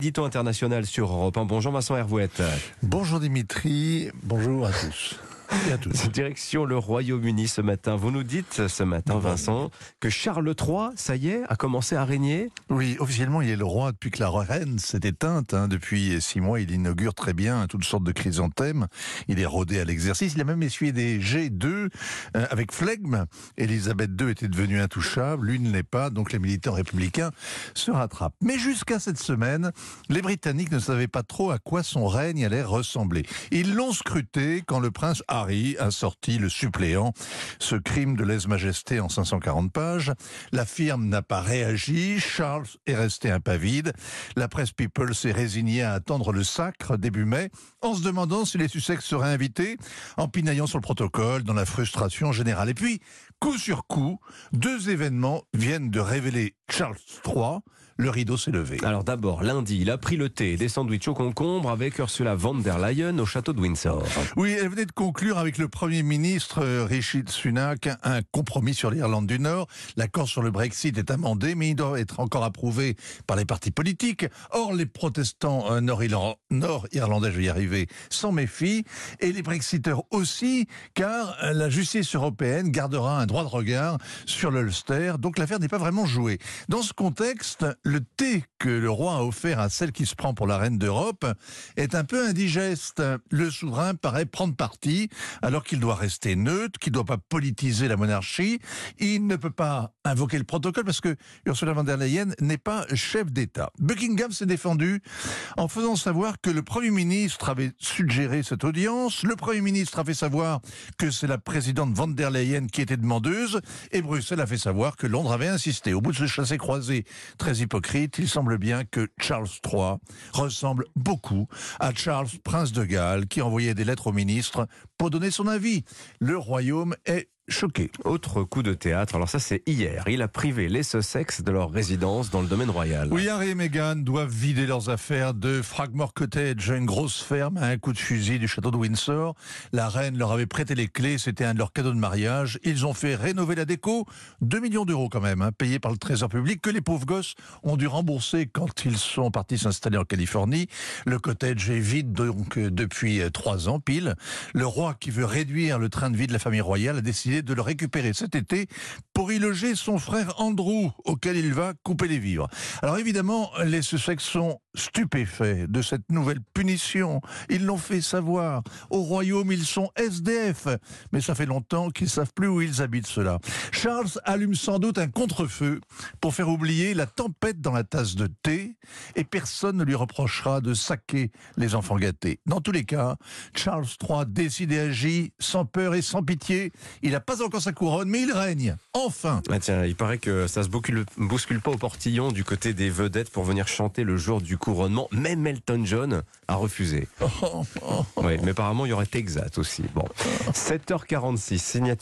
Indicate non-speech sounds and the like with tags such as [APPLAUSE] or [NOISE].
Dito international sur Europe 1. Bonjour Vincent Hervouette. Bonjour Dimitri, bonjour à tous. Et à tous. Direction le Royaume-Uni ce matin. Vous nous dites ce matin, Vincent, que Charles III, ça y est, a commencé à régner? Oui, officiellement, il est le roi depuis que la reine s'est éteinte. hein. Depuis six mois, il inaugure très bien toutes sortes de chrysanthèmes. Il est rodé à l'exercice. Il a même essuyé des G2 euh, avec flegme. Elisabeth II était devenue intouchable, lui ne l'est pas, donc les militants républicains se rattrapent. Mais jusqu'à cette semaine, les Britanniques ne savaient pas trop à quoi son règne allait ressembler. Ils l'ont scruté quand le prince Harry a sorti le suppléant, ce crime de lèse-majesté en 540 pages. La firme n'a pas réagi, Charles est resté impavide. La presse People s'est résignée à attendre le sacre début mai, en se demandant si les Sussex seraient invités, en pinaillant sur le protocole, dans la frustration générale. Et puis, coup sur coup, deux événements viennent de révéler Charles III. Le rideau s'est levé. Alors d'abord, lundi, il a pris le thé et des sandwichs au concombre avec Ursula von der Leyen au château de Windsor. Oui, elle venait de conclure avec le Premier ministre euh, Rishi Sunak un compromis sur l'Irlande du Nord. L'accord sur le Brexit est amendé, mais il doit être encore approuvé par les partis politiques. Or, les protestants euh, nord-irlandais, nord-irlandais, je vais y arriver, s'en méfient, et les Brexiteurs aussi, car euh, la justice européenne gardera un droit de regard sur l'Ulster, donc l'affaire n'est pas vraiment jouée. Dans ce contexte, le thé que le roi a offert à celle qui se prend pour la reine d'Europe est un peu indigeste. Le souverain paraît prendre parti alors qu'il doit rester neutre, qu'il ne doit pas politiser la monarchie. Il ne peut pas invoquer le protocole parce que Ursula von der Leyen n'est pas chef d'État. Buckingham s'est défendu en faisant savoir que le Premier ministre avait suggéré cette audience. Le Premier ministre a fait savoir que c'est la présidente von der Leyen qui était et Bruxelles a fait savoir que Londres avait insisté. Au bout de ce chassé-croisé très hypocrite, il semble bien que Charles III ressemble beaucoup à Charles, prince de Galles, qui envoyait des lettres au ministre pour donner son avis. Le royaume est choqué. Autre coup de théâtre, alors ça c'est hier, il a privé les Sussex de leur résidence dans le domaine royal. Oui, Harry et Meghan doivent vider leurs affaires de Fragmore Cottage, une grosse ferme à un coup de fusil du château de Windsor. La reine leur avait prêté les clés, c'était un de leurs cadeaux de mariage. Ils ont fait rénover la déco, 2 millions d'euros quand même, hein, payés par le trésor public, que les pauvres gosses ont dû rembourser quand ils sont partis s'installer en Californie. Le cottage est vide donc euh, depuis euh, trois ans pile. Le roi qui veut réduire le train de vie de la famille royale a décidé de le récupérer cet été pour y loger son frère Andrew, auquel il va couper les vivres. Alors évidemment, les Sussex sont stupéfaits de cette nouvelle punition. Ils l'ont fait savoir. Au royaume, ils sont SDF. Mais ça fait longtemps qu'ils savent plus où ils habitent cela. Charles allume sans doute un contre-feu pour faire oublier la tempête dans la tasse de thé et personne ne lui reprochera de saquer les enfants gâtés. Dans tous les cas, Charles III décide et agit sans peur et sans pitié. Il n'a pas encore sa couronne, mais il règne. Enfin. Ah tiens, il paraît que ça se bouscule, bouscule pas au portillon du côté des vedettes pour venir chanter le jour du couronnement. Même Elton John a refusé. [LAUGHS] Oui, mais apparemment il y aurait Texas aussi. Bon, [LAUGHS] 7h46, signature.